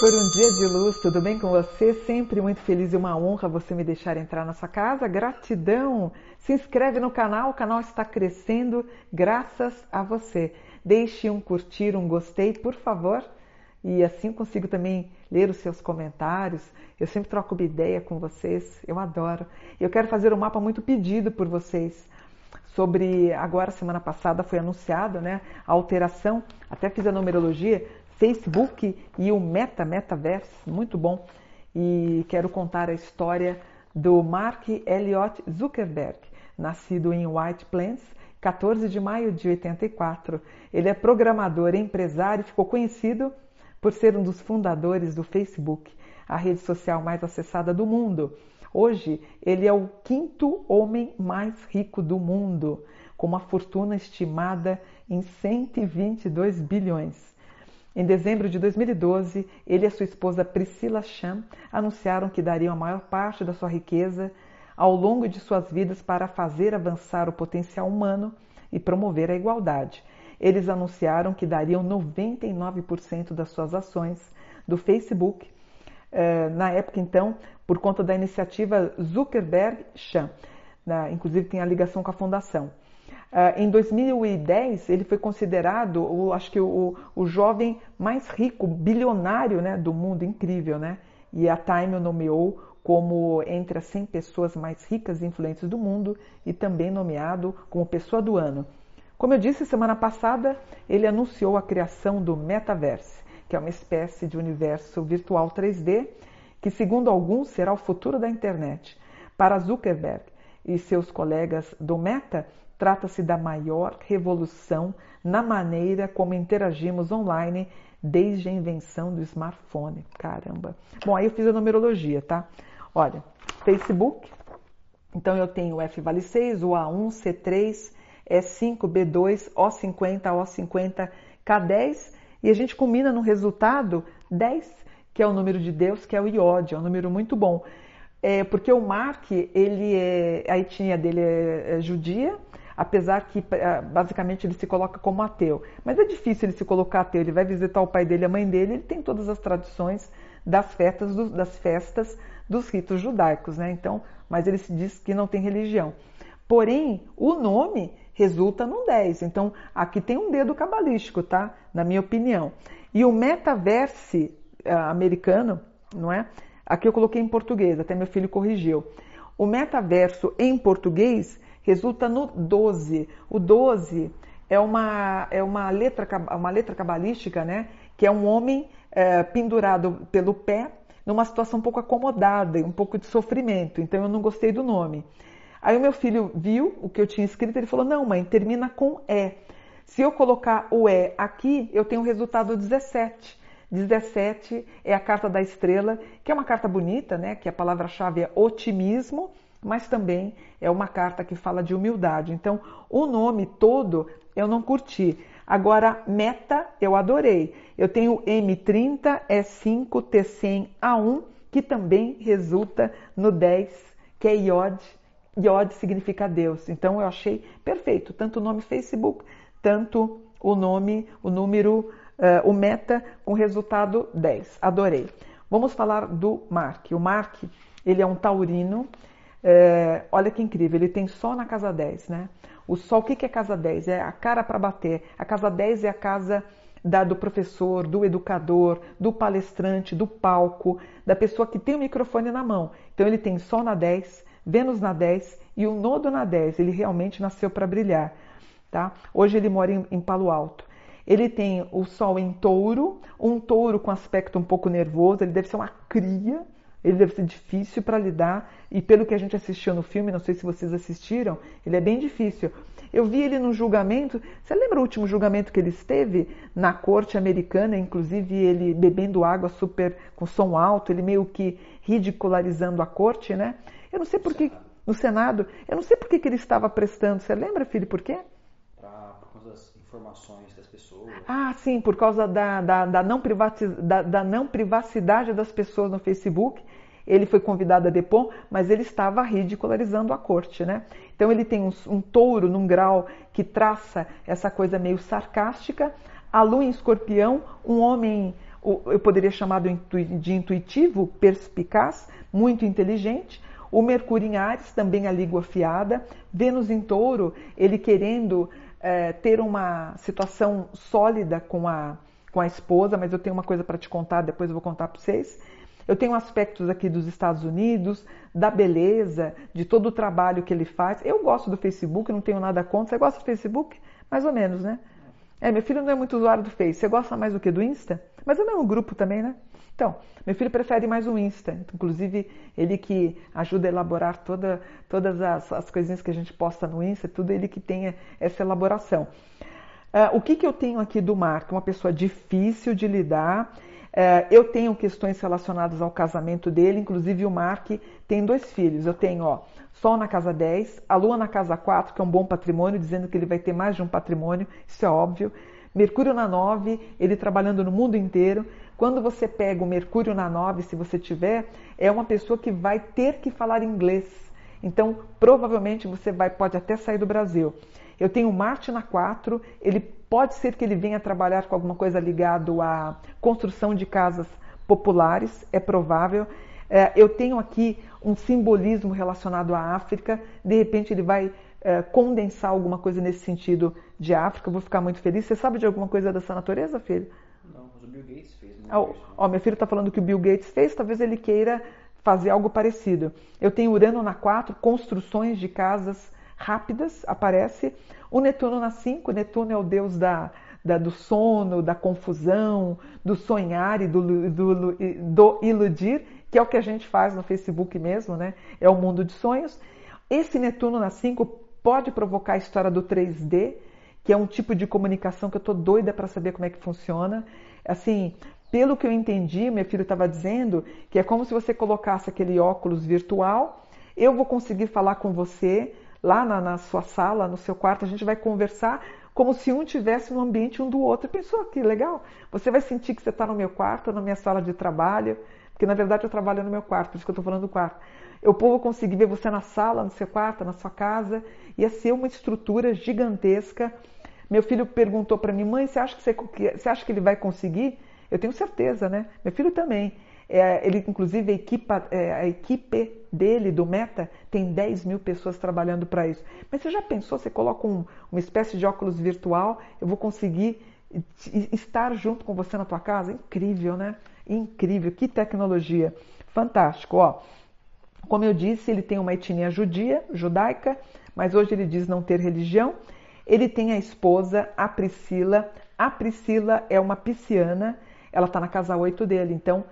por um dia de luz, tudo bem com você? Sempre muito feliz e uma honra você me deixar entrar na sua casa. Gratidão! Se inscreve no canal, o canal está crescendo graças a você. Deixe um curtir, um gostei, por favor. E assim consigo também ler os seus comentários. Eu sempre troco uma ideia com vocês, eu adoro. Eu quero fazer um mapa muito pedido por vocês sobre agora semana passada foi anunciado, né, a alteração, até fiz a numerologia Facebook e o Meta, Metaverse, muito bom. E quero contar a história do Mark Elliott Zuckerberg, nascido em White Plains, 14 de maio de 84. Ele é programador, empresário e ficou conhecido por ser um dos fundadores do Facebook, a rede social mais acessada do mundo. Hoje, ele é o quinto homem mais rico do mundo, com uma fortuna estimada em 122 bilhões. Em dezembro de 2012, ele e sua esposa Priscila Chan anunciaram que dariam a maior parte da sua riqueza ao longo de suas vidas para fazer avançar o potencial humano e promover a igualdade. Eles anunciaram que dariam 99% das suas ações do Facebook, eh, na época então, por conta da iniciativa Zuckerberg-Chan. Inclusive tem a ligação com a fundação. Uh, em 2010, ele foi considerado, o, acho que o, o jovem mais rico, bilionário né, do mundo, incrível, né? E a Time o nomeou como entre as 100 pessoas mais ricas e influentes do mundo e também nomeado como pessoa do ano. Como eu disse semana passada, ele anunciou a criação do Metaverse, que é uma espécie de universo virtual 3D, que, segundo alguns, será o futuro da internet. Para Zuckerberg e seus colegas do Meta, Trata-se da maior revolução na maneira como interagimos online desde a invenção do smartphone. Caramba! Bom, aí eu fiz a numerologia, tá? Olha, Facebook, então eu tenho o F vale 6, o A1, C3, E5, B2, O50, O50, K10 e a gente combina no resultado 10, que é o número de Deus, que é o iode, é um número muito bom. É, porque o Mark, ele é, a etnia dele é, é judia, apesar que eh, basicamente ele se coloca como ateu. Mas é difícil ele se colocar ateu, ele vai visitar o pai dele a mãe dele, ele tem todas as tradições das festas, das festas dos ritos judaicos, né? Então, mas ele se diz que não tem religião. Porém, o nome resulta no 10. Então, aqui tem um dedo cabalístico, tá? Na minha opinião. E o metaverse uh, americano, não é? Aqui eu coloquei em português, até meu filho corrigiu. O metaverso em português resulta no 12. O 12 é uma, é uma, letra, uma letra cabalística, né? Que é um homem é, pendurado pelo pé numa situação um pouco acomodada, um pouco de sofrimento. Então eu não gostei do nome. Aí o meu filho viu o que eu tinha escrito, ele falou: "Não, mãe, termina com E. Se eu colocar o E aqui, eu tenho o resultado 17. 17 é a carta da estrela, que é uma carta bonita, né? Que a palavra-chave é otimismo mas também é uma carta que fala de humildade. Então, o nome todo eu não curti. Agora, meta eu adorei. Eu tenho M30, E5, T100, A1, que também resulta no 10, que é Yod. Yod significa Deus. Então, eu achei perfeito, tanto o nome Facebook, tanto o nome, o número, uh, o meta com resultado 10. Adorei. Vamos falar do Mark. O Mark, ele é um taurino, é, olha que incrível, ele tem sol na casa 10, né? O sol, o que é casa 10? É a cara para bater. A casa 10 é a casa da, do professor, do educador, do palestrante, do palco, da pessoa que tem o microfone na mão. Então ele tem sol na 10, Vênus na 10 e o nodo na 10. Ele realmente nasceu para brilhar. Tá? Hoje ele mora em, em Palo Alto. Ele tem o sol em touro, um touro com aspecto um pouco nervoso, ele deve ser uma cria, ele deve ser difícil para lidar e pelo que a gente assistiu no filme, não sei se vocês assistiram, ele é bem difícil. Eu vi ele no julgamento. Você lembra o último julgamento que ele esteve na corte americana, inclusive ele bebendo água super com som alto, ele meio que ridicularizando a corte, né? Eu não sei por que no Senado, eu não sei por que, ele estava prestando. Você lembra, filho, por quê? Pra, por causa das informações das pessoas. Ah, sim, por causa da, da, da não, da, da não privacidade das pessoas no Facebook ele foi convidado a depor, mas ele estava ridicularizando a corte, né? Então ele tem um, um touro num grau que traça essa coisa meio sarcástica, a lua em escorpião, um homem, eu poderia chamar de intuitivo, perspicaz, muito inteligente. O Mercúrio em Ares, também a língua afiada. Vênus em Touro, ele querendo é, ter uma situação sólida com a, com a esposa, mas eu tenho uma coisa para te contar, depois eu vou contar para vocês. Eu tenho aspectos aqui dos Estados Unidos, da beleza, de todo o trabalho que ele faz. Eu gosto do Facebook, não tenho nada contra. Você gosta do Facebook? Mais ou menos, né? É, meu filho não é muito usuário do Face. Você gosta mais do que do Insta? Mas é o mesmo grupo também, né? Então, meu filho prefere mais o Insta. Inclusive, ele que ajuda a elaborar toda, todas as, as coisinhas que a gente posta no Insta, tudo ele que tenha essa elaboração. Uh, o que, que eu tenho aqui do Marco? Uma pessoa difícil de lidar, é, eu tenho questões relacionadas ao casamento dele, inclusive o Mark tem dois filhos. Eu tenho, ó, Sol na casa 10, a Lua na casa 4, que é um bom patrimônio, dizendo que ele vai ter mais de um patrimônio, isso é óbvio. Mercúrio na 9, ele trabalhando no mundo inteiro. Quando você pega o Mercúrio na 9, se você tiver, é uma pessoa que vai ter que falar inglês. Então, provavelmente você vai, pode até sair do Brasil. Eu tenho Marte na 4, ele pode ser que ele venha trabalhar com alguma coisa ligado à construção de casas populares, é provável. É, eu tenho aqui um simbolismo relacionado à África, de repente ele vai é, condensar alguma coisa nesse sentido de África, eu vou ficar muito feliz. Você sabe de alguma coisa dessa natureza, filho? Não, mas o Bill Gates fez. Ó, oh, meu filho está falando que o Bill Gates fez, talvez ele queira fazer algo parecido. Eu tenho Urano na 4, construções de casas rápidas, aparece. O Netuno na 5, Netuno é o deus da, da, do sono, da confusão, do sonhar e do, do, do iludir, que é o que a gente faz no Facebook mesmo, né? É o mundo de sonhos. Esse Netuno na 5 pode provocar a história do 3D, que é um tipo de comunicação que eu tô doida para saber como é que funciona. Assim, pelo que eu entendi, meu filho estava dizendo que é como se você colocasse aquele óculos virtual, eu vou conseguir falar com você, lá na, na, sua sala, no seu quarto, a gente vai conversar como se um tivesse no ambiente um do outro. Pensou que legal? Você vai sentir que você está no meu quarto, na minha sala de trabalho, porque na verdade eu trabalho no meu quarto, por isso que eu estou falando do quarto. Eu vou conseguir ver você na sala, no seu quarto, na sua casa. Ia ser uma estrutura gigantesca. Meu filho perguntou para mim, mãe, você acha que, você, você acha que ele vai conseguir? Eu tenho certeza, né? Meu filho também. É, ele, inclusive, a, equipa, é, a equipe dele, do Meta, tem 10 mil pessoas trabalhando para isso. Mas você já pensou, você coloca um, uma espécie de óculos virtual, eu vou conseguir estar junto com você na tua casa? Incrível, né? Incrível, que tecnologia. Fantástico, ó. Como eu disse, ele tem uma etnia judia, judaica, mas hoje ele diz não ter religião. Ele tem a esposa, a Priscila. A Priscila é uma pisciana, ela está na casa 8 dele, então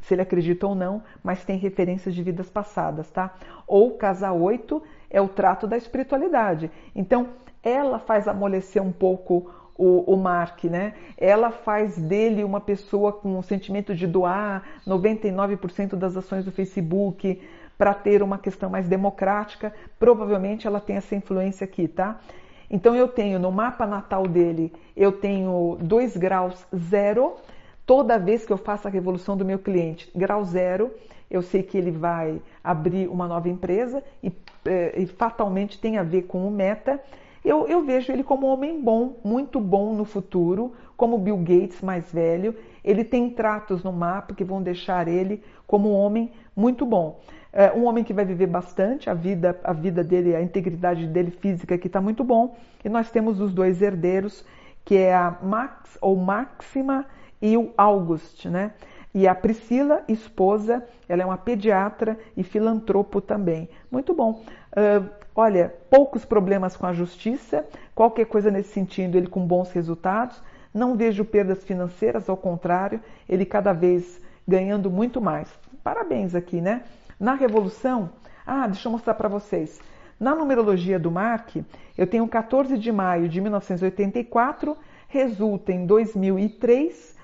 se ele acredita ou não, mas tem referências de vidas passadas, tá? Ou casa 8 é o trato da espiritualidade. Então, ela faz amolecer um pouco o, o Mark, né? Ela faz dele uma pessoa com o sentimento de doar 99% das ações do Facebook para ter uma questão mais democrática. Provavelmente ela tem essa influência aqui, tá? Então eu tenho no mapa natal dele, eu tenho 2 graus zero Toda vez que eu faço a revolução do meu cliente, grau zero, eu sei que ele vai abrir uma nova empresa e, eh, e fatalmente tem a ver com o meta. Eu, eu, vejo ele como um homem bom, muito bom no futuro, como Bill Gates mais velho. Ele tem tratos no mapa que vão deixar ele como um homem muito bom. É um homem que vai viver bastante, a vida, a vida dele, a integridade dele física que está muito bom. E nós temos os dois herdeiros, que é a Max ou Máxima e o August, né? E a Priscila, esposa, ela é uma pediatra e filantropo também. Muito bom. Uh, olha, poucos problemas com a justiça, qualquer coisa nesse sentido, ele com bons resultados. Não vejo perdas financeiras, ao contrário, ele cada vez ganhando muito mais. Parabéns aqui, né? Na Revolução, ah, deixa eu mostrar para vocês. Na numerologia do Mark, eu tenho 14 de maio de 1984, resulta em 2003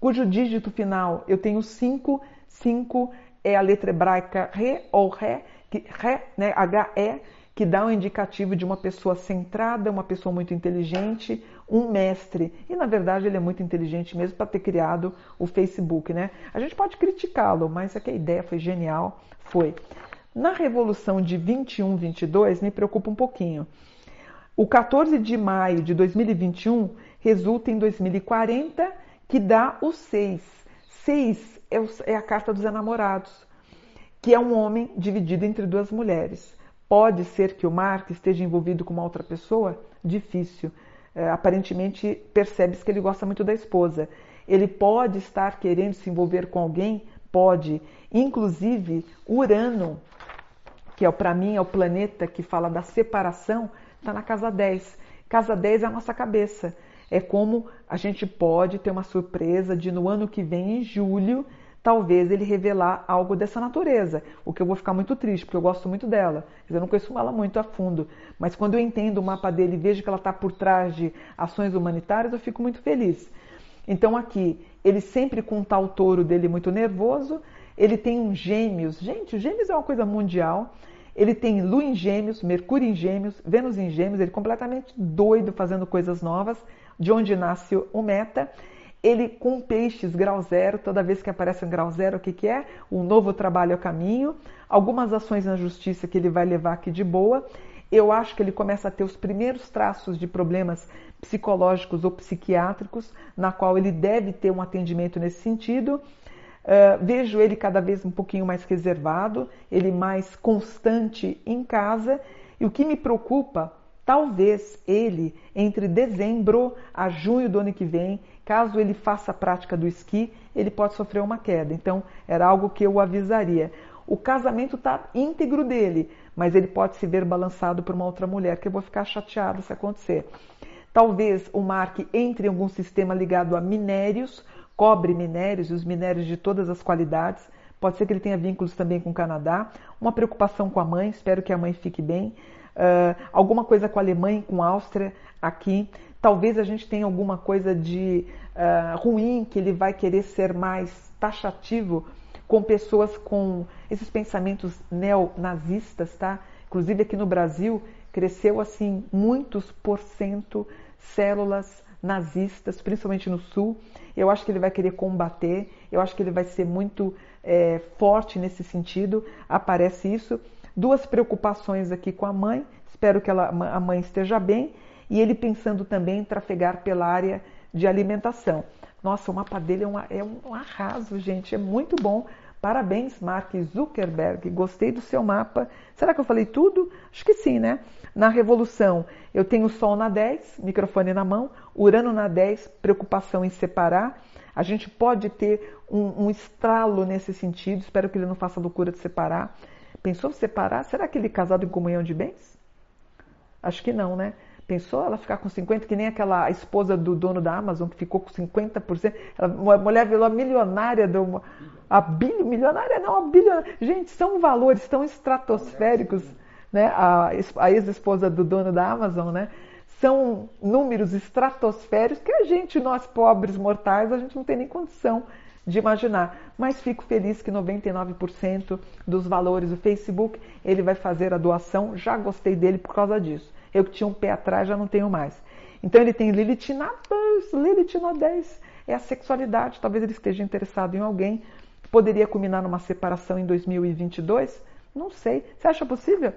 cujo dígito final eu tenho 5, 5 é a letra hebraica Re ou Ré, que, Ré, né, H-E, que dá um indicativo de uma pessoa centrada, uma pessoa muito inteligente, um mestre. E na verdade ele é muito inteligente mesmo para ter criado o Facebook, né? A gente pode criticá-lo, mas é que a ideia foi genial, foi. Na revolução de 21, 22 me preocupa um pouquinho. O 14 de maio de 2021 resulta em 2040 que dá o 6. 6 é, é a carta dos enamorados, que é um homem dividido entre duas mulheres. Pode ser que o Mark esteja envolvido com uma outra pessoa? Difícil. É, aparentemente percebe-se que ele gosta muito da esposa. Ele pode estar querendo se envolver com alguém? Pode. Inclusive, Urano, que é para mim é o planeta que fala da separação, está na casa 10. Casa 10 é a nossa cabeça. É como a gente pode ter uma surpresa de no ano que vem, em julho, talvez ele revelar algo dessa natureza. O que eu vou ficar muito triste, porque eu gosto muito dela. Eu não conheço ela muito a fundo. Mas quando eu entendo o mapa dele e vejo que ela está por trás de ações humanitárias, eu fico muito feliz. Então aqui, ele sempre com tal touro dele muito nervoso, ele tem um gêmeos. Gente, o gêmeos é uma coisa mundial. Ele tem Lua em Gêmeos, Mercúrio em Gêmeos, Vênus em Gêmeos, ele é completamente doido fazendo coisas novas, de onde nasce o Meta. Ele com peixes grau zero, toda vez que aparece um grau zero, o que, que é? Um novo trabalho a caminho, algumas ações na justiça que ele vai levar aqui de boa. Eu acho que ele começa a ter os primeiros traços de problemas psicológicos ou psiquiátricos, na qual ele deve ter um atendimento nesse sentido. Uh, vejo ele cada vez um pouquinho mais reservado, ele mais constante em casa. E o que me preocupa, talvez ele, entre dezembro a junho do ano que vem, caso ele faça a prática do esqui, ele pode sofrer uma queda. Então, era algo que eu avisaria. O casamento está íntegro dele, mas ele pode se ver balançado por uma outra mulher, que eu vou ficar chateado se acontecer. Talvez o Mark entre em algum sistema ligado a minérios, cobre minérios e os minérios de todas as qualidades. Pode ser que ele tenha vínculos também com o Canadá. Uma preocupação com a mãe, espero que a mãe fique bem. Uh, alguma coisa com a Alemanha, com a Áustria aqui. Talvez a gente tenha alguma coisa de uh, ruim que ele vai querer ser mais taxativo com pessoas com esses pensamentos neonazistas, tá? Inclusive aqui no Brasil cresceu assim muitos por cento células nazistas, principalmente no sul. Eu acho que ele vai querer combater, eu acho que ele vai ser muito é, forte nesse sentido. Aparece isso. Duas preocupações aqui com a mãe, espero que ela, a mãe esteja bem, e ele pensando também em trafegar pela área de alimentação. Nossa, o mapa dele é, uma, é um arraso, gente, é muito bom. Parabéns, Mark Zuckerberg. Gostei do seu mapa. Será que eu falei tudo? Acho que sim, né? Na Revolução, eu tenho Sol na 10, microfone na mão, Urano na 10, preocupação em separar. A gente pode ter um, um estralo nesse sentido, espero que ele não faça loucura de separar. Pensou separar? Será que ele é casado em comunhão de bens? Acho que não, né? Pensou ela ficar com 50%, que nem aquela esposa do dono da Amazon, que ficou com 50%. Ela, a mulher virou milionária do. A milionária não, a bilionária. Gente, são valores tão estratosféricos né, a, a ex-esposa do dono da Amazon, né, são números estratosféricos que a gente, nós pobres mortais, a gente não tem nem condição de imaginar. Mas fico feliz que 99% dos valores do Facebook ele vai fazer a doação. Já gostei dele por causa disso. Eu que tinha um pé atrás já não tenho mais. Então ele tem Lilith na 2, Lilith na 10. É a sexualidade. Talvez ele esteja interessado em alguém. Poderia culminar numa separação em 2022? Não sei. Você acha possível?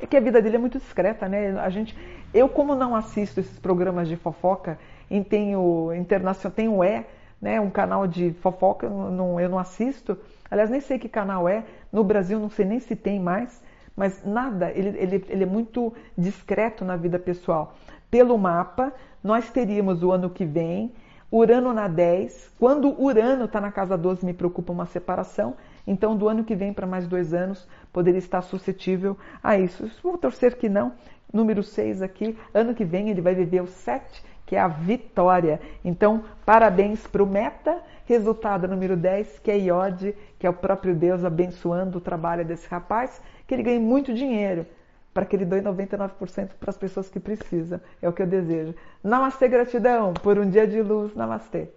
É que a vida dele é muito discreta, né? A gente, eu como não assisto esses programas de fofoca, em tenho internacional, tenho é, né? Um canal de fofoca, não, eu não assisto. Aliás, nem sei que canal é. No Brasil, não sei nem se tem mais. Mas nada, ele, ele, ele é muito discreto na vida pessoal. Pelo mapa, nós teríamos o ano que vem Urano na 10. Quando Urano está na casa 12, me preocupa uma separação. Então, do ano que vem para mais dois anos, poderia estar suscetível a isso. Vou torcer que não. Número 6 aqui, ano que vem ele vai viver o 7, que é a vitória. Então, parabéns para o Meta. Resultado número 10, que é Iode, que é o próprio Deus abençoando o trabalho desse rapaz, que ele ganhe muito dinheiro para que ele doe 99% para as pessoas que precisam. É o que eu desejo. Namastê, gratidão por um dia de luz. Namastê.